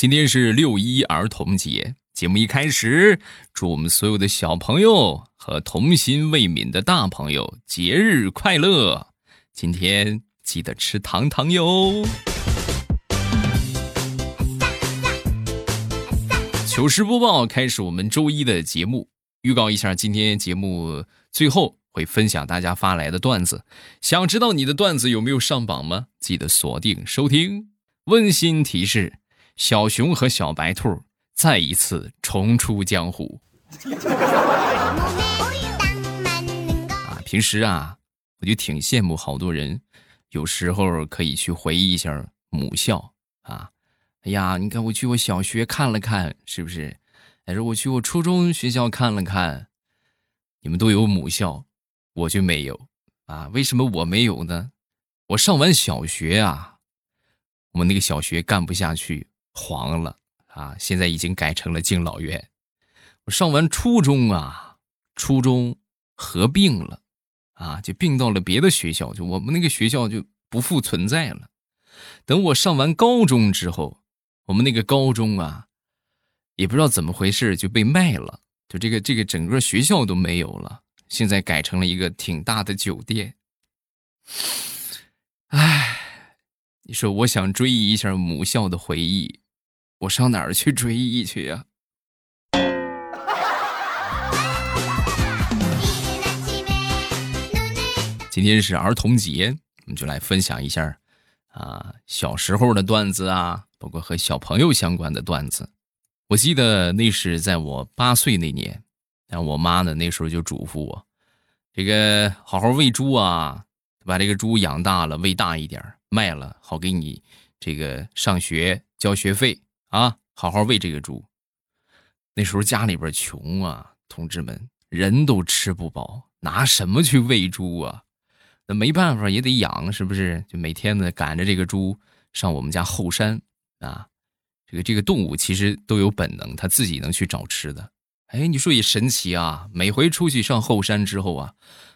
今天是六一儿童节，节目一开始，祝我们所有的小朋友和童心未泯的大朋友节日快乐！今天记得吃糖糖哟。糗事播报开始，我们周一的节目预告一下，今天节目最后会分享大家发来的段子。想知道你的段子有没有上榜吗？记得锁定收听。温馨提示：小熊和小白兔再一次重出江湖。啊，平时啊，我就挺羡慕好多人，有时候可以去回忆一下母校啊。哎呀，你看我去我小学看了看，是不是？还是我去我初中学校看了看，你们都有母校，我就没有啊？为什么我没有呢？我上完小学啊，我们那个小学干不下去，黄了啊！现在已经改成了敬老院。我上完初中啊，初中合并了啊，就并到了别的学校，就我们那个学校就不复存在了。等我上完高中之后。我们那个高中啊，也不知道怎么回事就被卖了，就这个这个整个学校都没有了，现在改成了一个挺大的酒店。唉，你说我想追忆一下母校的回忆，我上哪儿去追忆去呀？今天是儿童节，我们就来分享一下啊小时候的段子啊。包括和小朋友相关的段子，我记得那是在我八岁那年，然后我妈呢那时候就嘱咐我，这个好好喂猪啊，把这个猪养大了，喂大一点，卖了好给你这个上学交学费啊，好好喂这个猪。那时候家里边穷啊，同志们人都吃不饱，拿什么去喂猪啊？那没办法也得养，是不是？就每天呢赶着这个猪上我们家后山。啊，这个这个动物其实都有本能，它自己能去找吃的。哎，你说也神奇啊！每回出去上后山之后啊，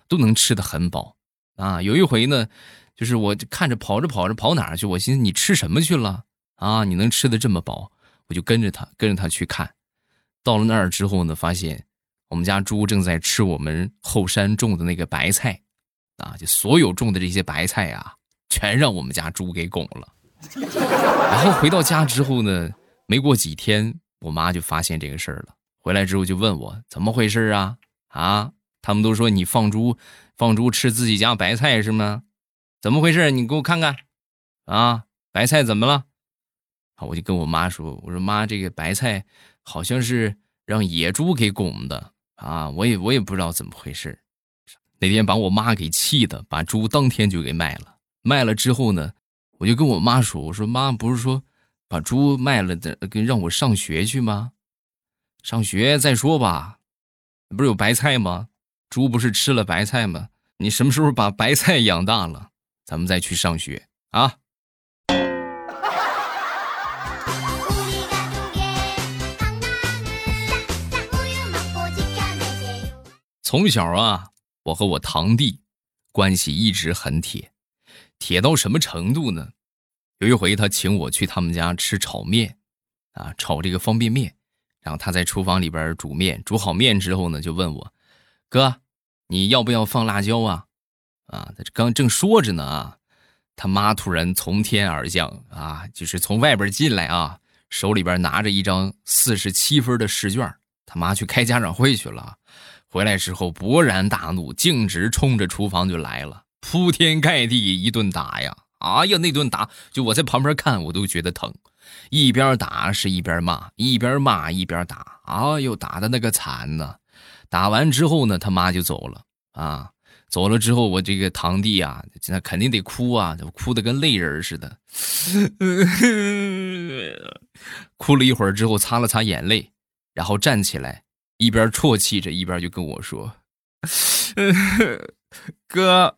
都能吃的很饱。啊，有一回呢，就是我看着跑着跑着跑哪儿去，我寻思你吃什么去了啊？你能吃的这么饱，我就跟着他跟着他去看。到了那儿之后呢，发现我们家猪正在吃我们后山种的那个白菜，啊，就所有种的这些白菜啊，全让我们家猪给拱了。然后回到家之后呢，没过几天，我妈就发现这个事儿了。回来之后就问我怎么回事啊？啊，他们都说你放猪，放猪吃自己家白菜是吗？怎么回事？你给我看看，啊，白菜怎么了？啊，我就跟我妈说，我说妈，这个白菜好像是让野猪给拱的啊，我也我也不知道怎么回事。那天把我妈给气的，把猪当天就给卖了。卖了之后呢？我就跟我妈说：“我说妈，不是说把猪卖了的，跟让我上学去吗？上学再说吧，不是有白菜吗？猪不是吃了白菜吗？你什么时候把白菜养大了，咱们再去上学啊？”从小啊，我和我堂弟关系一直很铁。铁到什么程度呢？有一回他请我去他们家吃炒面，啊，炒这个方便面。然后他在厨房里边煮面，煮好面之后呢，就问我：“哥，你要不要放辣椒啊？”啊，他刚正说着呢，啊，他妈突然从天而降，啊，就是从外边进来啊，手里边拿着一张四十七分的试卷。他妈去开家长会去了，回来之后勃然大怒，径直冲着厨房就来了。铺天盖地一顿打呀！哎呀，那顿打，就我在旁边看，我都觉得疼。一边打是一边骂，一边骂一边打。哎呦，打的那个惨呐！打完之后呢，他妈就走了啊。走了之后，我这个堂弟啊，那肯定得哭啊，哭的跟泪人似的。哭了一会儿之后，擦了擦眼泪，然后站起来，一边啜泣着，一边就跟我说：“哥。”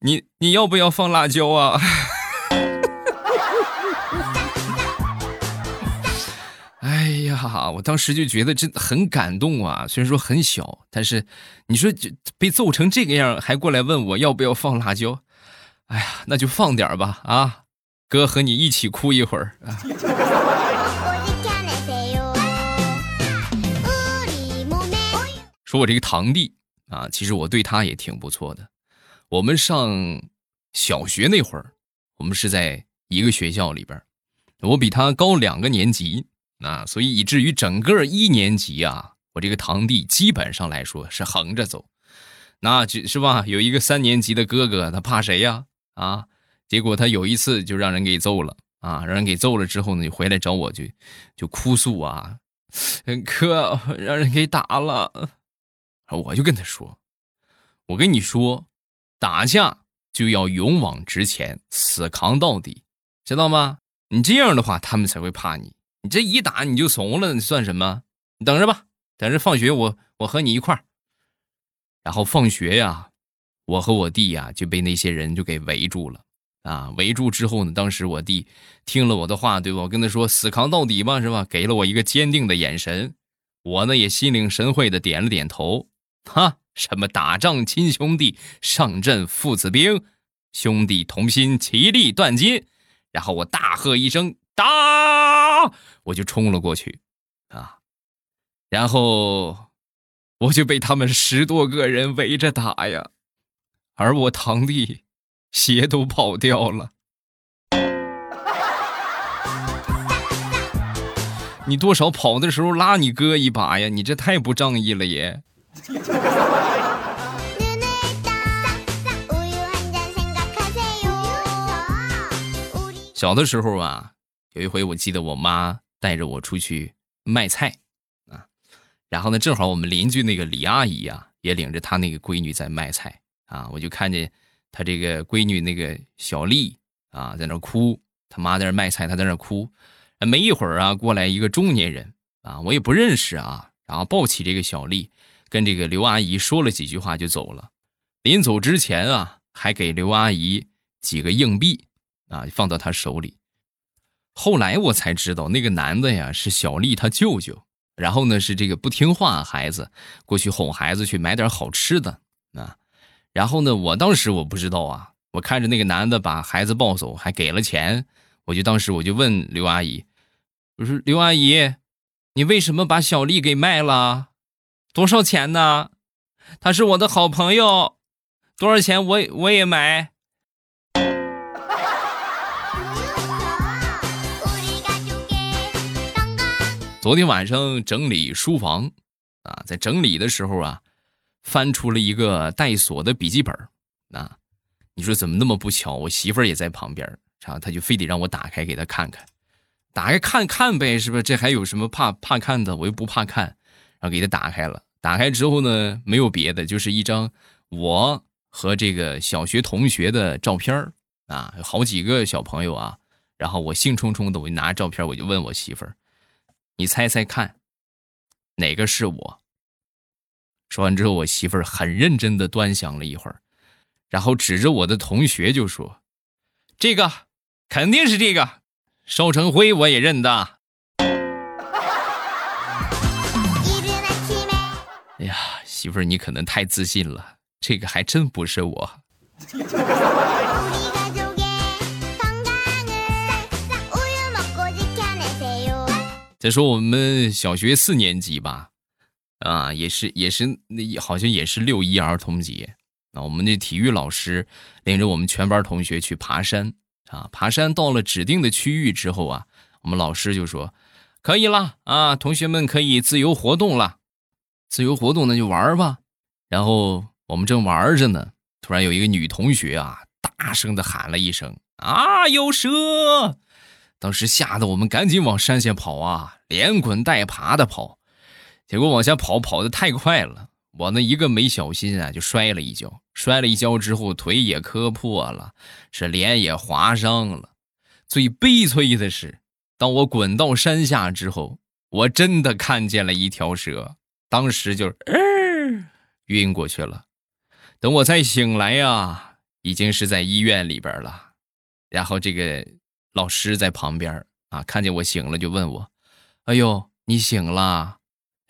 你你要不要放辣椒啊？哎呀，我当时就觉得真的很感动啊！虽然说很小，但是你说就被揍成这个样，还过来问我要不要放辣椒？哎呀，那就放点吧啊！哥和你一起哭一会儿啊。我这个堂弟啊，其实我对他也挺不错的。我们上小学那会儿，我们是在一个学校里边，我比他高两个年级啊，所以以至于整个一年级啊，我这个堂弟基本上来说是横着走。那是吧？有一个三年级的哥哥，他怕谁呀？啊，结果他有一次就让人给揍了啊！让人给揍了之后呢，就回来找我，就就哭诉啊，哥让人给打了。我就跟他说：“我跟你说，打架就要勇往直前，死扛到底，知道吗？你这样的话，他们才会怕你。你这一打你就怂了，你算什么？你等着吧，等着放学，我我和你一块儿。然后放学呀，我和我弟呀就被那些人就给围住了啊！围住之后呢，当时我弟听了我的话，对吧？我跟他说死扛到底吧，是吧？给了我一个坚定的眼神，我呢也心领神会的点了点头。哈，什么打仗亲兄弟，上阵父子兵，兄弟同心，其利断金。然后我大喝一声“打”，我就冲了过去，啊，然后我就被他们十多个人围着打呀，而我堂弟鞋都跑掉了。你多少跑的时候拉你哥一把呀？你这太不仗义了也。小的时候啊，有一回我记得我妈带着我出去卖菜啊，然后呢，正好我们邻居那个李阿姨啊，也领着她那个闺女在卖菜啊，我就看见她这个闺女那个小丽啊，在那哭，她妈在那卖菜，她在那哭。没一会儿啊，过来一个中年人啊，我也不认识啊，然后抱起这个小丽。跟这个刘阿姨说了几句话就走了，临走之前啊，还给刘阿姨几个硬币啊，放到她手里。后来我才知道，那个男的呀是小丽他舅舅，然后呢是这个不听话孩子过去哄孩子去买点好吃的啊，然后呢我当时我不知道啊，我看着那个男的把孩子抱走，还给了钱，我就当时我就问刘阿姨，我说刘阿姨，你为什么把小丽给卖了？多少钱呢？他是我的好朋友，多少钱我我也买。昨天晚上整理书房啊，在整理的时候啊，翻出了一个带锁的笔记本啊。你说怎么那么不巧？我媳妇儿也在旁边，然后他就非得让我打开给他看看，打开看看呗，是不是？这还有什么怕怕看的？我又不怕看，然后给他打开了。打开之后呢，没有别的，就是一张我和这个小学同学的照片啊，好几个小朋友啊。然后我兴冲冲的，我就拿照片，我就问我媳妇儿：“你猜猜看，哪个是我？”说完之后，我媳妇儿很认真的端详了一会儿，然后指着我的同学就说：“这个肯定是这个，邵成辉我也认得。”媳妇儿，你可能太自信了，这个还真不是我。再说我们小学四年级吧，啊，也是也是那好像也是六一儿童节，啊我们的体育老师领着我们全班同学去爬山啊，爬山到了指定的区域之后啊，我们老师就说可以了啊，同学们可以自由活动了。自由活动那就玩吧，然后我们正玩着呢，突然有一个女同学啊，大声的喊了一声：“啊，有蛇！”当时吓得我们赶紧往山下跑啊，连滚带爬的跑。结果往下跑跑的太快了，我那一个没小心啊，就摔了一跤。摔了一跤之后，腿也磕破了，是脸也划伤了。最悲催的是，当我滚到山下之后，我真的看见了一条蛇。当时就嗯晕过去了，等我再醒来呀，已经是在医院里边了，然后这个老师在旁边啊，看见我醒了就问我，哎呦，你醒了，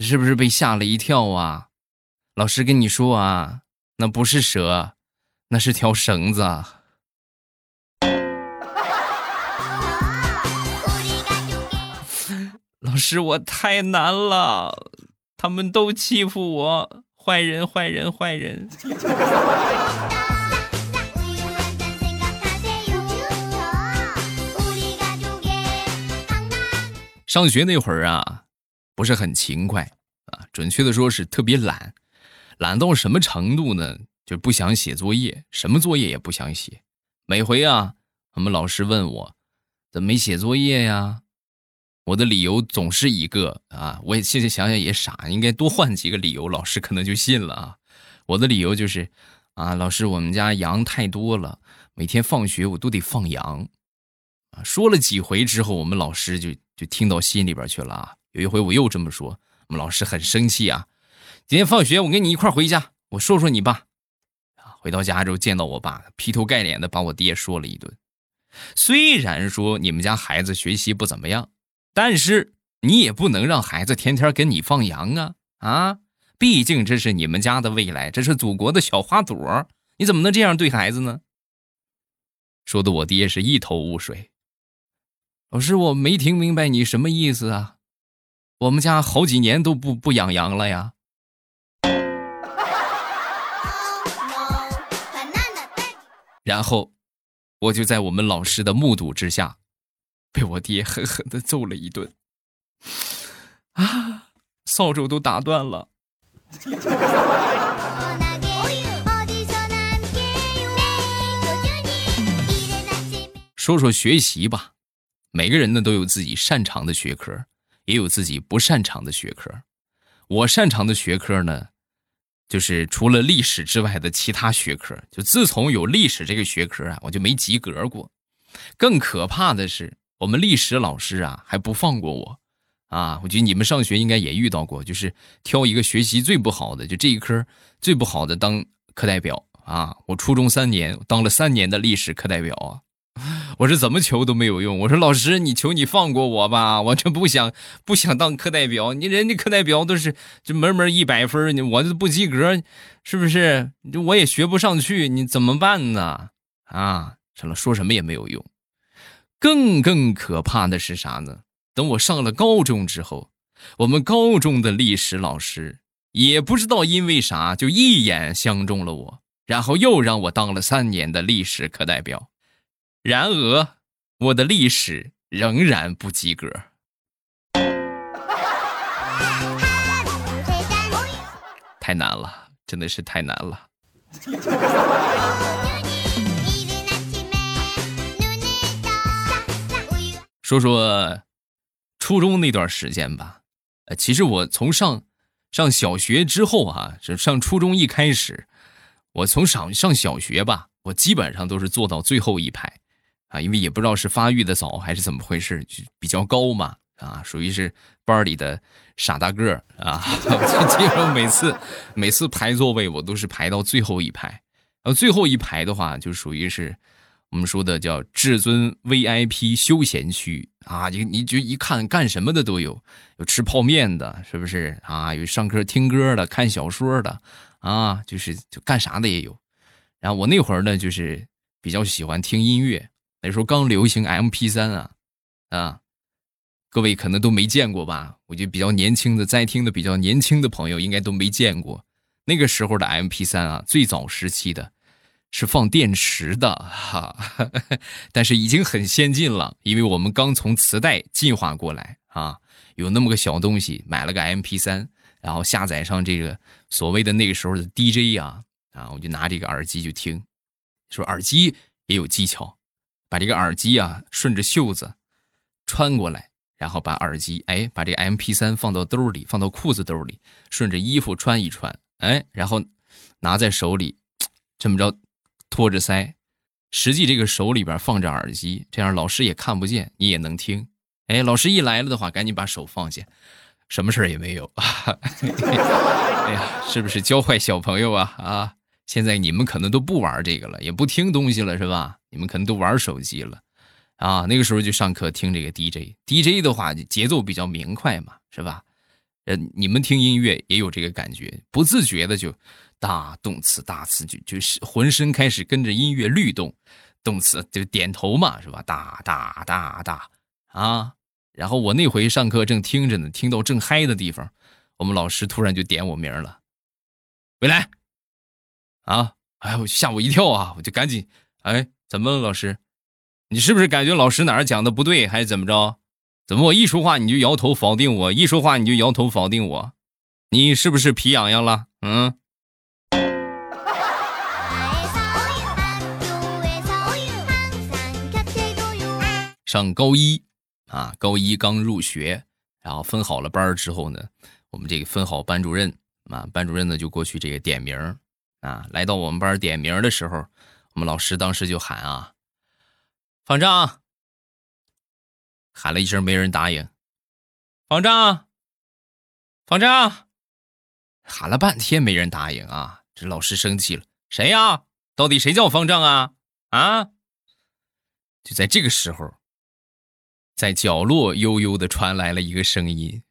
是不是被吓了一跳啊？老师跟你说啊，那不是蛇，那是条绳子。老师，我太难了。他们都欺负我，坏人，坏人，坏人。上学那会儿啊，不是很勤快啊，准确的说是特别懒，懒到什么程度呢？就不想写作业，什么作业也不想写。每回啊，我们老师问我怎么没写作业呀？我的理由总是一个啊，我也现在想想也傻，应该多换几个理由，老师可能就信了啊。我的理由就是啊，老师，我们家羊太多了，每天放学我都得放羊。啊，说了几回之后，我们老师就就听到心里边去了啊。有一回我又这么说，我们老师很生气啊。今天放学我跟你一块回家，我说说你爸。啊，回到家之后见到我爸，劈头盖脸的把我爹说了一顿。虽然说你们家孩子学习不怎么样。但是你也不能让孩子天天跟你放羊啊啊！毕竟这是你们家的未来，这是祖国的小花朵，你怎么能这样对孩子呢？说的我爹是一头雾水。老师，我没听明白你什么意思啊？我们家好几年都不不养羊了呀。然后，我就在我们老师的目睹之下。被我爹狠狠的揍了一顿，啊，扫帚都打断了。说说学习吧，每个人呢都有自己擅长的学科，也有自己不擅长的学科。我擅长的学科呢，就是除了历史之外的其他学科。就自从有历史这个学科啊，我就没及格过。更可怕的是。我们历史老师啊，还不放过我，啊，我觉得你们上学应该也遇到过，就是挑一个学习最不好的，就这一科最不好的当课代表啊。我初中三年当了三年的历史课代表啊，我是怎么求都没有用。我说老师，你求你放过我吧，我这不想不想当课代表。你人家课代表都是这门门一百分，你我这不及格，是不是？我也学不上去，你怎么办呢？啊，成了，说什么也没有用。更更可怕的是啥呢？等我上了高中之后，我们高中的历史老师也不知道因为啥，就一眼相中了我，然后又让我当了三年的历史课代表。然而，我的历史仍然不及格，太难了，真的是太难了。说说初中那段时间吧，呃，其实我从上上小学之后啊，就上初中一开始，我从上上小学吧，我基本上都是坐到最后一排，啊，因为也不知道是发育的早还是怎么回事，就比较高嘛，啊，属于是班里的傻大个儿啊，基本上每次每次排座位我都是排到最后一排，然后最后一排的话就属于是。我们说的叫至尊 VIP 休闲区啊，你你就一看干什么的都有，有吃泡面的，是不是啊？有上课听歌的，看小说的，啊，就是就干啥的也有。然后我那会儿呢，就是比较喜欢听音乐，那时候刚流行 MP3 啊，啊，各位可能都没见过吧？我觉得比较年轻的在听的比较年轻的朋友应该都没见过那个时候的 MP3 啊，最早时期的。是放电池的哈，但是已经很先进了，因为我们刚从磁带进化过来啊，有那么个小东西，买了个 M P 三，然后下载上这个所谓的那个时候的 D J 啊，啊，我就拿这个耳机就听，说耳机也有技巧，把这个耳机啊顺着袖子穿过来，然后把耳机哎把这 M P 三放到兜里，放到裤子兜里，顺着衣服穿一穿，哎，然后拿在手里，这么着。托着腮，实际这个手里边放着耳机，这样老师也看不见，你也能听。哎，老师一来了的话，赶紧把手放下，什么事也没有。哎呀，是不是教坏小朋友啊？啊，现在你们可能都不玩这个了，也不听东西了，是吧？你们可能都玩手机了。啊，那个时候就上课听这个 DJ，DJ 的话节奏比较明快嘛，是吧？呃，你们听音乐也有这个感觉，不自觉的就。大动词大词就就是浑身开始跟着音乐律动，动词就点头嘛，是吧？大大大大啊！然后我那回上课正听着呢，听到正嗨的地方，我们老师突然就点我名了，未来，啊，哎呦吓我一跳啊！我就赶紧，哎，怎么了老师？你是不是感觉老师哪儿讲的不对，还是怎么着？怎么我一说话你就摇头否定我，一说话你就摇头否定我？你是不是皮痒痒了？嗯？上高一。啊，高一刚入学，然后分好了班之后呢，我们这个分好班主任啊，班主任呢就过去这个点名啊，来到我们班点名的时候，我们老师当时就喊啊，方丈，喊了一声没人答应，方丈，方丈，喊了半天没人答应啊，这老师生气了，谁呀？到底谁叫方丈啊？啊？就在这个时候。在角落悠悠的传来了一个声音：“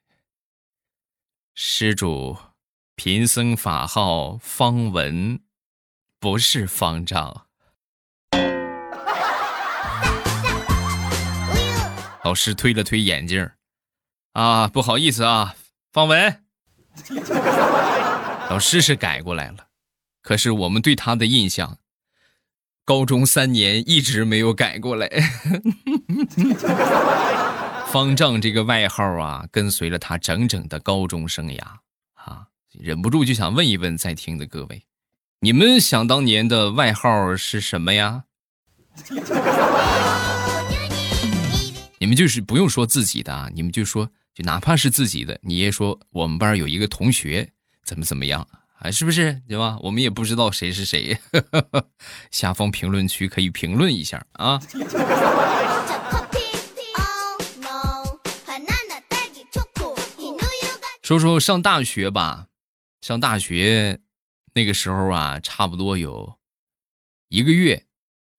施主，贫僧法号方文，不是方丈。”老师推了推眼镜啊，不好意思啊，方文。老师是改过来了，可是我们对他的印象。高中三年一直没有改过来，方丈这个外号啊，跟随了他整整的高中生涯啊，忍不住就想问一问在听的各位，你们想当年的外号是什么呀？你们就是不用说自己的啊，你们就说，就哪怕是自己的，你也说我们班有一个同学怎么怎么样。啊，是不是对吧？我们也不知道谁是谁，下方评论区可以评论一下啊。说说上大学吧，上大学那个时候啊，差不多有一个月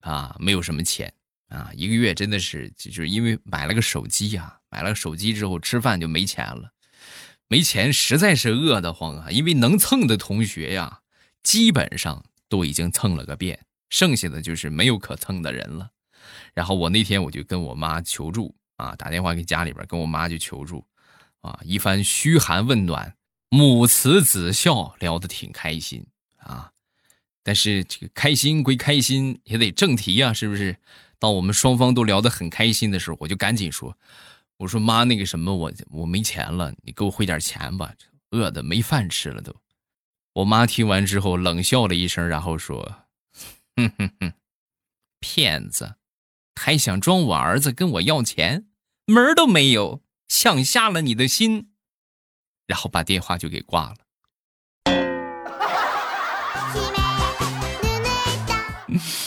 啊，没有什么钱啊，一个月真的是就是因为买了个手机呀，买了个手机之后吃饭就没钱了。没钱，实在是饿得慌啊！因为能蹭的同学呀，基本上都已经蹭了个遍，剩下的就是没有可蹭的人了。然后我那天我就跟我妈求助啊，打电话给家里边，跟我妈就求助啊，一番嘘寒问暖，母慈子孝，聊得挺开心啊。但是这个开心归开心，也得正题啊，是不是？当我们双方都聊得很开心的时候，我就赶紧说。我说妈，那个什么，我我没钱了，你给我汇点钱吧，饿的没饭吃了都。我妈听完之后冷笑了一声，然后说：“哼哼哼，骗子，还想装我儿子跟我要钱，门儿都没有，想瞎了你的心。”然后把电话就给挂了。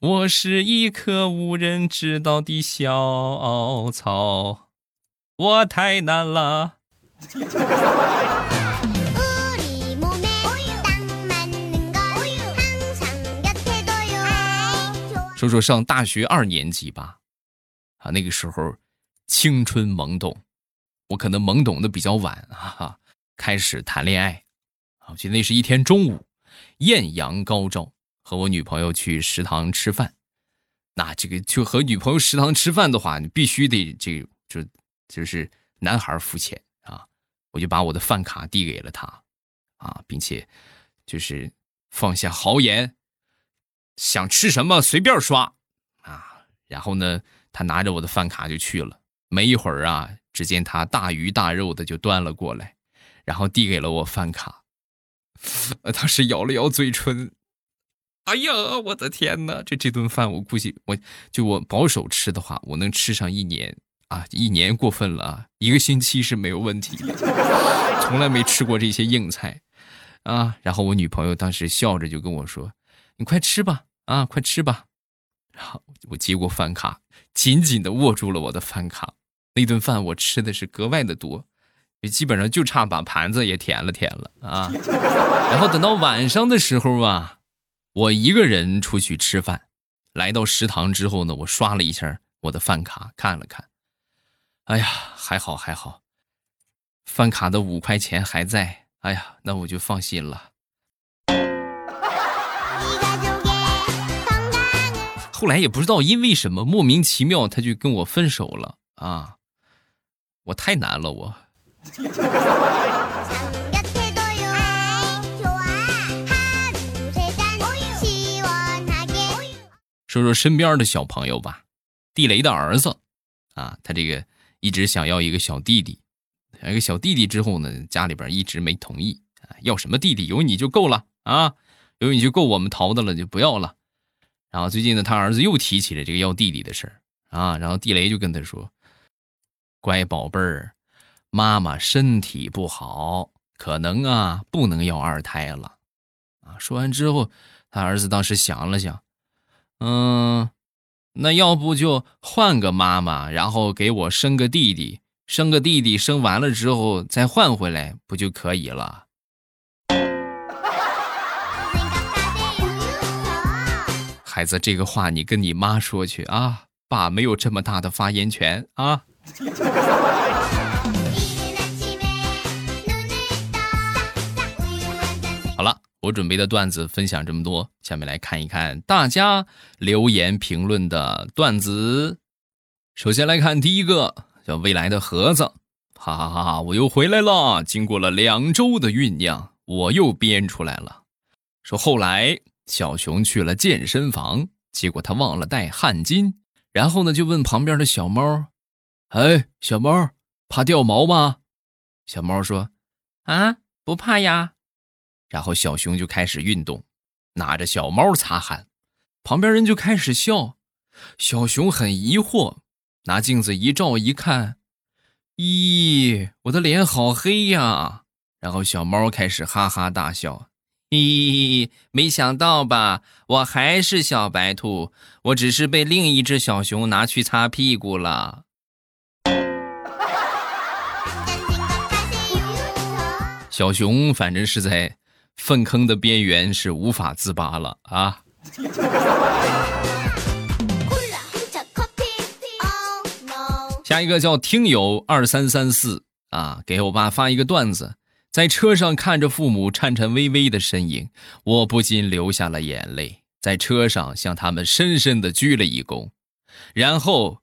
我是一棵无人知道的小草，我太难了。说说上大学二年级吧，啊，那个时候青春懵懂，我可能懵懂的比较晚啊，开始谈恋爱。我记得那是一天中午，艳阳高照。和我女朋友去食堂吃饭，那这个就和女朋友食堂吃饭的话，你必须得这个就就是男孩付钱啊。我就把我的饭卡递给了他，啊，并且就是放下豪言，想吃什么随便刷啊。然后呢，他拿着我的饭卡就去了。没一会儿啊，只见他大鱼大肉的就端了过来，然后递给了我饭卡。当时咬了咬嘴唇。哎呀，我的天哪！这这顿饭我估计，我就我保守吃的话，我能吃上一年啊！一年过分了啊，一个星期是没有问题的。从来没吃过这些硬菜啊！然后我女朋友当时笑着就跟我说：“你快吃吧，啊，快吃吧。”然后我接过饭卡，紧紧的握住了我的饭卡。那顿饭我吃的是格外的多，也基本上就差把盘子也舔了舔了啊！然后等到晚上的时候啊。我一个人出去吃饭，来到食堂之后呢，我刷了一下我的饭卡，看了看，哎呀，还好还好，饭卡的五块钱还在，哎呀，那我就放心了。后来也不知道因为什么莫名其妙，他就跟我分手了啊，我太难了，我。说说身边的小朋友吧，地雷的儿子，啊，他这个一直想要一个小弟弟，一个小弟弟之后呢，家里边一直没同意，要什么弟弟，有你就够了啊，有你就够我们淘的了，就不要了。然后最近呢，他儿子又提起了这个要弟弟的事儿啊，然后地雷就跟他说：“乖宝贝儿，妈妈身体不好，可能啊不能要二胎了。”啊，说完之后，他儿子当时想了想。嗯，那要不就换个妈妈，然后给我生个弟弟，生个弟弟，生完了之后再换回来，不就可以了？孩子，这个话你跟你妈说去啊，爸没有这么大的发言权啊。我准备的段子分享这么多，下面来看一看大家留言评论的段子。首先来看第一个，叫未来的盒子，哈哈哈哈！我又回来了，经过了两周的酝酿，我又编出来了。说后来小熊去了健身房，结果他忘了带汗巾，然后呢就问旁边的小猫：“哎，小猫，怕掉毛吗？”小猫说：“啊，不怕呀。”然后小熊就开始运动，拿着小猫擦汗，旁边人就开始笑。小熊很疑惑，拿镜子一照一看，咦，我的脸好黑呀！然后小猫开始哈哈大笑，咦，没想到吧，我还是小白兔，我只是被另一只小熊拿去擦屁股了。小熊反正是在。粪坑的边缘是无法自拔了啊！下一个叫听友二三三四啊，给我爸发一个段子，在车上看着父母颤颤巍巍的身影，我不禁流下了眼泪，在车上向他们深深的鞠了一躬，然后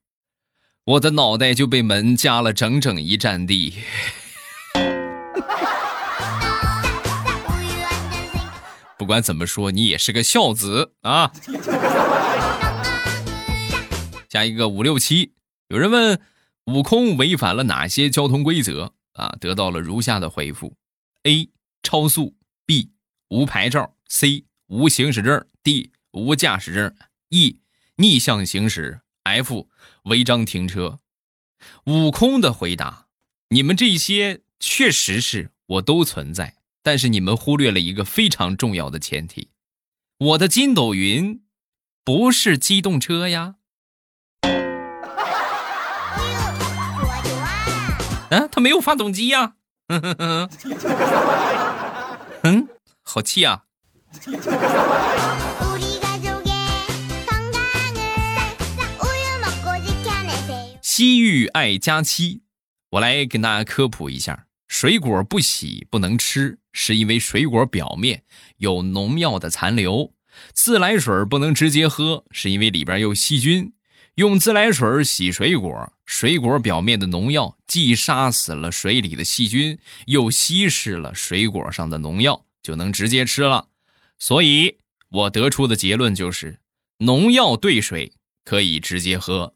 我的脑袋就被门夹了整整一站地。管怎么说，你也是个孝子啊！下一个五六七，有人问悟空违反了哪些交通规则啊？得到了如下的回复：A. 超速；B. 无牌照；C. 无行驶证；D. 无驾驶证；E. 逆向行驶；F. 违章停车。悟空的回答：你们这些确实是我都存在。但是你们忽略了一个非常重要的前提，我的筋斗云不是机动车呀。嗯，它没有发动机呀。嗯，好气啊。西域爱佳期，我来跟大家科普一下。水果不洗不能吃，是因为水果表面有农药的残留；自来水不能直接喝，是因为里边有细菌。用自来水洗水果，水果表面的农药既杀死了水里的细菌，又稀释了水果上的农药，就能直接吃了。所以，我得出的结论就是：农药兑水可以直接喝。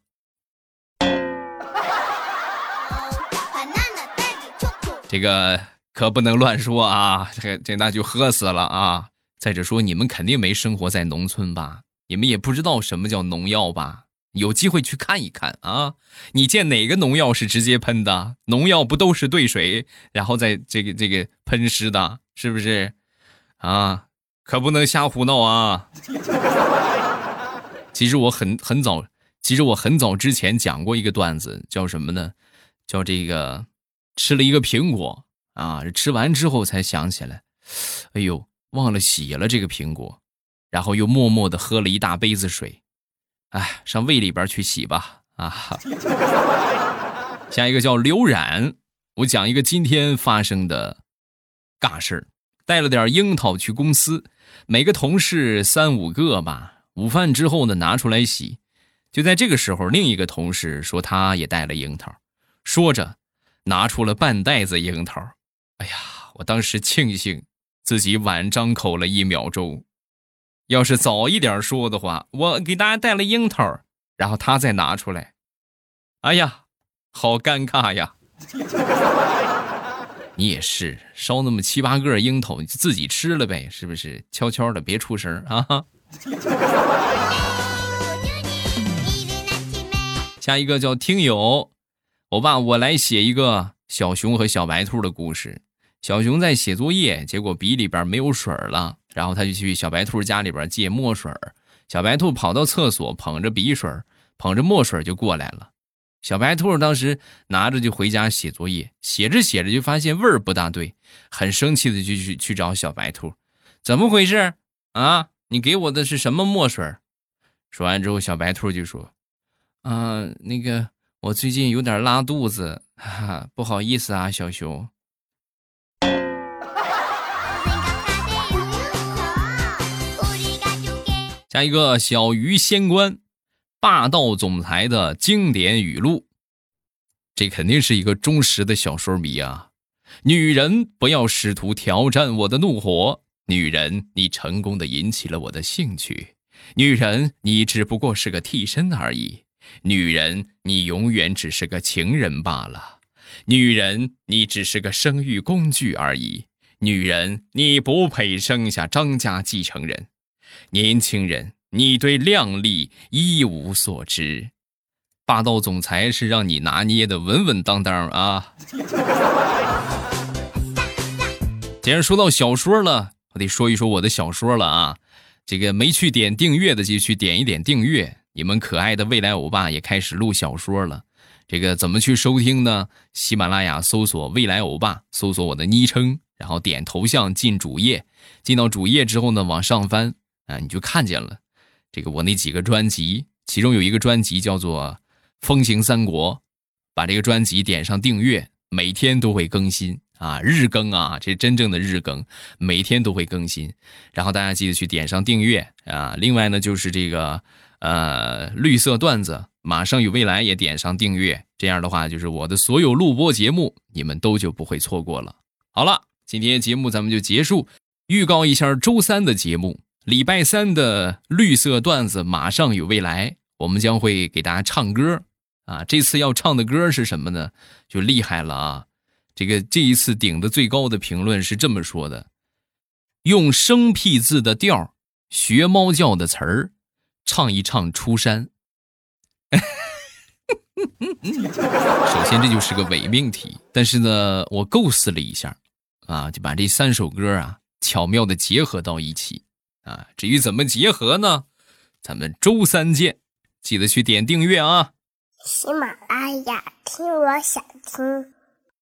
这个可不能乱说啊！这这那就喝死了啊！再者说，你们肯定没生活在农村吧？你们也不知道什么叫农药吧？有机会去看一看啊！你见哪个农药是直接喷的？农药不都是兑水，然后再这个这个喷湿的，是不是？啊，可不能瞎胡闹啊！其实我很很早，其实我很早之前讲过一个段子，叫什么呢？叫这个。吃了一个苹果啊，吃完之后才想起来，哎呦，忘了洗了这个苹果，然后又默默的喝了一大杯子水，哎，上胃里边去洗吧啊。下一个叫刘冉，我讲一个今天发生的尬事儿，带了点樱桃去公司，每个同事三五个吧，午饭之后呢拿出来洗，就在这个时候，另一个同事说他也带了樱桃，说着拿出了半袋子樱桃。哎呀，我当时庆幸自己晚张口了一秒钟，要是早一点说的话，我给大家带了樱桃，然后他再拿出来，哎呀，好尴尬呀！你也是烧那么七八个樱桃，你就自己吃了呗，是不是？悄悄的，别出声啊！下一个叫听友，欧巴，我来写一个小熊和小白兔的故事。小熊在写作业，结果笔里边没有水了，然后他就去小白兔家里边借墨水。小白兔跑到厕所，捧着笔水，捧着墨水就过来了。小白兔当时拿着就回家写作业，写着写着就发现味儿不大对，很生气的就去去找小白兔，怎么回事啊？你给我的是什么墨水？说完之后，小白兔就说。啊，那个，我最近有点拉肚子，哈哈，不好意思啊，小熊。下一个小鱼仙官，霸道总裁的经典语录，这肯定是一个忠实的小说迷啊。女人不要试图挑战我的怒火，女人，你成功的引起了我的兴趣，女人，你只不过是个替身而已。女人，你永远只是个情人罢了；女人，你只是个生育工具而已；女人，你不配生下张家继承人。年轻人，你对靓丽一无所知。霸道总裁是让你拿捏的稳稳当当啊！既然说到小说了，我得说一说我的小说了啊！这个没去点订阅的，就去点一点订阅。你们可爱的未来欧巴也开始录小说了，这个怎么去收听呢？喜马拉雅搜索“未来欧巴”，搜索我的昵称，然后点头像进主页。进到主页之后呢，往上翻啊，你就看见了这个我那几个专辑，其中有一个专辑叫做《风行三国》，把这个专辑点上订阅，每天都会更新啊，日更啊，这真正的日更，每天都会更新。然后大家记得去点上订阅啊。另外呢，就是这个。呃，绿色段子马上与未来也点上订阅，这样的话，就是我的所有录播节目，你们都就不会错过了。好了，今天节目咱们就结束，预告一下周三的节目，礼拜三的绿色段子马上有未来，我们将会给大家唱歌啊。这次要唱的歌是什么呢？就厉害了啊！这个这一次顶的最高的评论是这么说的：用生僻字的调学猫叫的词儿。唱一唱《出山》，首先这就是个伪命题，但是呢，我构思了一下，啊，就把这三首歌啊巧妙的结合到一起，啊，至于怎么结合呢？咱们周三见，记得去点订阅啊！喜马拉雅听，我想听。